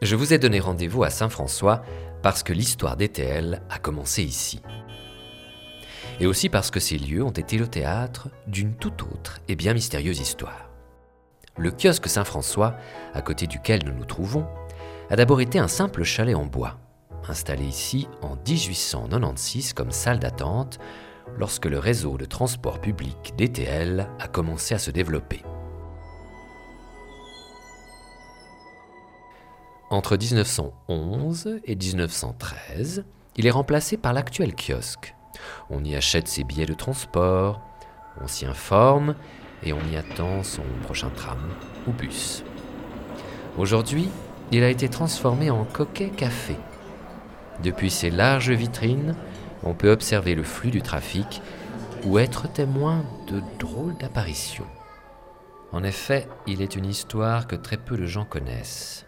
Je vous ai donné rendez-vous à Saint-François parce que l'histoire d'ETL a commencé ici. Et aussi parce que ces lieux ont été le théâtre d'une toute autre et bien mystérieuse histoire. Le kiosque Saint-François, à côté duquel nous nous trouvons, a d'abord été un simple chalet en bois, installé ici en 1896 comme salle d'attente lorsque le réseau de transport public DTL a commencé à se développer. Entre 1911 et 1913, il est remplacé par l'actuel kiosque. On y achète ses billets de transport, on s'y informe et on y attend son prochain tram ou bus. Aujourd'hui, il a été transformé en coquet café. Depuis ses larges vitrines, on peut observer le flux du trafic ou être témoin de drôles d'apparitions. En effet, il est une histoire que très peu de gens connaissent.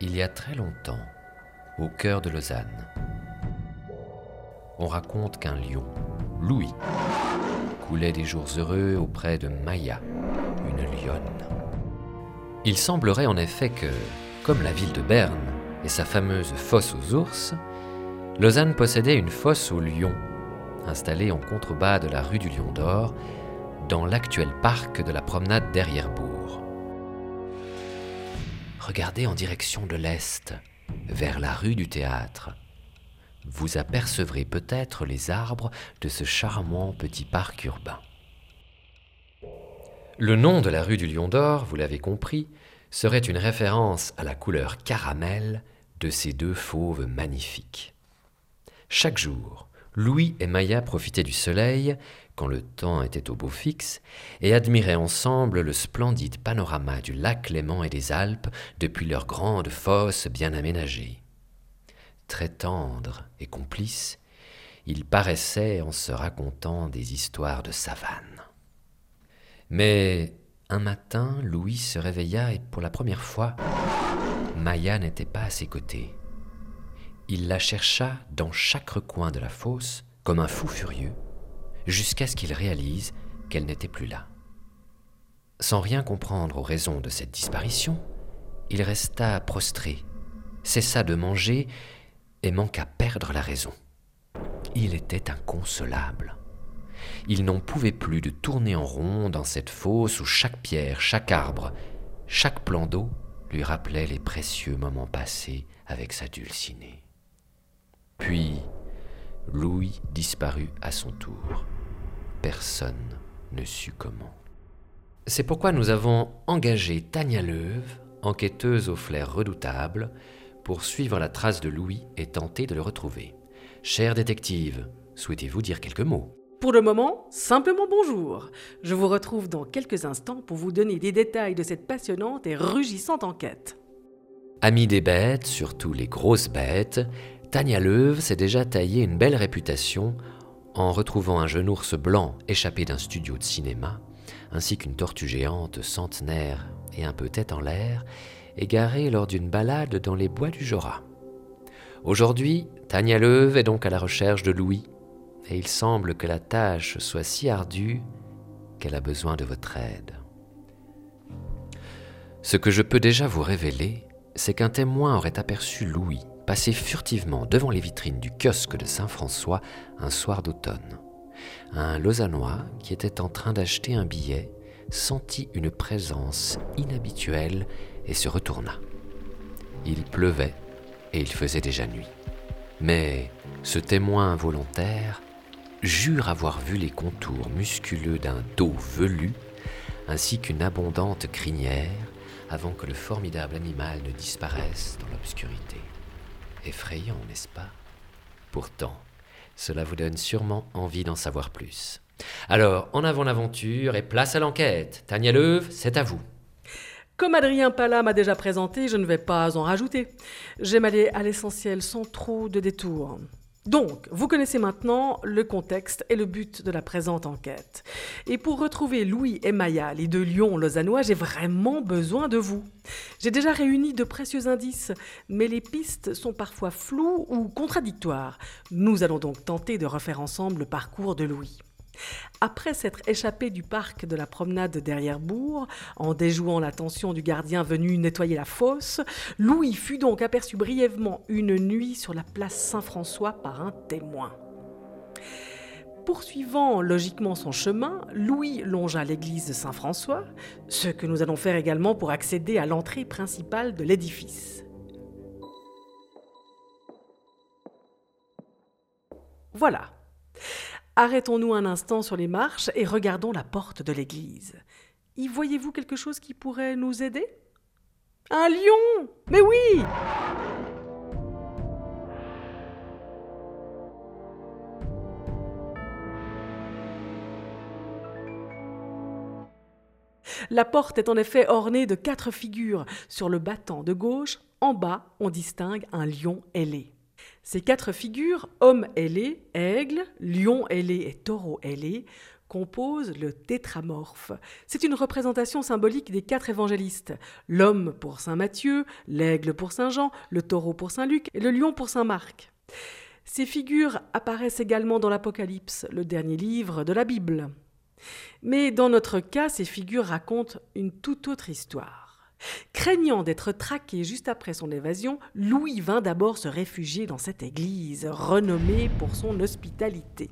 Il y a très longtemps, au cœur de Lausanne, on raconte qu'un lion, Louis, coulait des jours heureux auprès de Maya, une lionne. Il semblerait en effet que, comme la ville de Berne et sa fameuse fosse aux ours, Lausanne possédait une fosse aux lions, installée en contrebas de la rue du Lion d'Or, dans l'actuel parc de la promenade derrière-bourg. Regardez en direction de l'est, vers la rue du théâtre. Vous apercevrez peut-être les arbres de ce charmant petit parc urbain. Le nom de la rue du Lion d'Or, vous l'avez compris, serait une référence à la couleur caramel de ces deux fauves magnifiques. Chaque jour, Louis et Maya profitaient du soleil, quand le temps était au beau fixe, et admiraient ensemble le splendide panorama du lac Léman et des Alpes depuis leur grande fosse bien aménagée. Très tendre et complice, ils paraissaient en se racontant des histoires de savane. Mais un matin, Louis se réveilla et pour la première fois, Maya n'était pas à ses côtés. Il la chercha dans chaque recoin de la fosse, comme un fou furieux, jusqu'à ce qu'il réalise qu'elle n'était plus là. Sans rien comprendre aux raisons de cette disparition, il resta prostré, cessa de manger et manqua perdre la raison. Il était inconsolable. Il n'en pouvait plus de tourner en rond dans cette fosse où chaque pierre, chaque arbre, chaque plan d'eau lui rappelait les précieux moments passés avec sa dulcinée. Puis, Louis disparut à son tour. Personne ne sut comment. C'est pourquoi nous avons engagé Tania Leuve, enquêteuse au flair redoutable, pour suivre la trace de Louis et tenter de le retrouver. Cher détective, souhaitez-vous dire quelques mots? Pour le moment, simplement bonjour. Je vous retrouve dans quelques instants pour vous donner des détails de cette passionnante et rugissante enquête. Amis des bêtes, surtout les grosses bêtes, Tania Leuve s'est déjà taillé une belle réputation en retrouvant un jeune ours blanc échappé d'un studio de cinéma, ainsi qu'une tortue géante centenaire et un peu tête en l'air, égarée lors d'une balade dans les bois du Jura. Aujourd'hui, Tania Leuve est donc à la recherche de Louis, et il semble que la tâche soit si ardue qu'elle a besoin de votre aide. Ce que je peux déjà vous révéler, c'est qu'un témoin aurait aperçu Louis passait furtivement devant les vitrines du kiosque de Saint-François un soir d'automne. Un Lausannois qui était en train d'acheter un billet sentit une présence inhabituelle et se retourna. Il pleuvait et il faisait déjà nuit. Mais ce témoin involontaire jure avoir vu les contours musculeux d'un dos velu ainsi qu'une abondante crinière avant que le formidable animal ne disparaisse dans l'obscurité. Effrayant, n'est-ce pas? Pourtant, cela vous donne sûrement envie d'en savoir plus. Alors, en avant l'aventure et place à l'enquête. Tania Leuve, c'est à vous. Comme Adrien Pala m'a déjà présenté, je ne vais pas en rajouter. J'aime aller à l'essentiel sans trop de détours. Donc, vous connaissez maintenant le contexte et le but de la présente enquête. Et pour retrouver Louis et Maya, les deux lions lausannois, j'ai vraiment besoin de vous. J'ai déjà réuni de précieux indices, mais les pistes sont parfois floues ou contradictoires. Nous allons donc tenter de refaire ensemble le parcours de Louis. Après s'être échappé du parc de la promenade derrière Bourg, en déjouant l'attention du gardien venu nettoyer la fosse, Louis fut donc aperçu brièvement une nuit sur la place Saint-François par un témoin. Poursuivant logiquement son chemin, Louis longea l'église Saint-François, ce que nous allons faire également pour accéder à l'entrée principale de l'édifice. Voilà. Arrêtons-nous un instant sur les marches et regardons la porte de l'église. Y voyez-vous quelque chose qui pourrait nous aider? Un lion Mais oui La porte est en effet ornée de quatre figures. Sur le battant de gauche, en bas, on distingue un lion ailé. Ces quatre figures, homme ailé, aigle, lion ailé et taureau ailé, composent le tétramorphe. C'est une représentation symbolique des quatre évangélistes. L'homme pour Saint Matthieu, l'aigle pour Saint Jean, le taureau pour Saint Luc et le lion pour Saint Marc. Ces figures apparaissent également dans l'Apocalypse, le dernier livre de la Bible. Mais dans notre cas, ces figures racontent une toute autre histoire. Craignant d'être traqué juste après son évasion, Louis vint d'abord se réfugier dans cette église, renommée pour son hospitalité.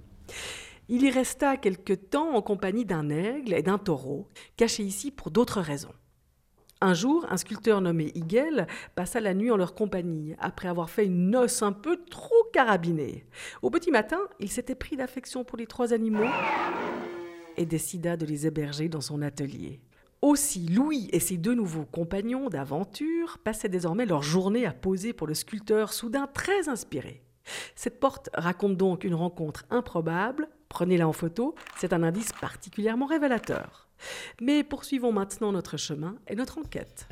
Il y resta quelque temps en compagnie d'un aigle et d'un taureau, cachés ici pour d'autres raisons. Un jour, un sculpteur nommé Higel passa la nuit en leur compagnie, après avoir fait une noce un peu trop carabinée. Au petit matin, il s'était pris d'affection pour les trois animaux et décida de les héberger dans son atelier. Aussi, Louis et ses deux nouveaux compagnons d'aventure passaient désormais leur journée à poser pour le sculpteur soudain très inspiré. Cette porte raconte donc une rencontre improbable, prenez-la en photo, c'est un indice particulièrement révélateur. Mais poursuivons maintenant notre chemin et notre enquête.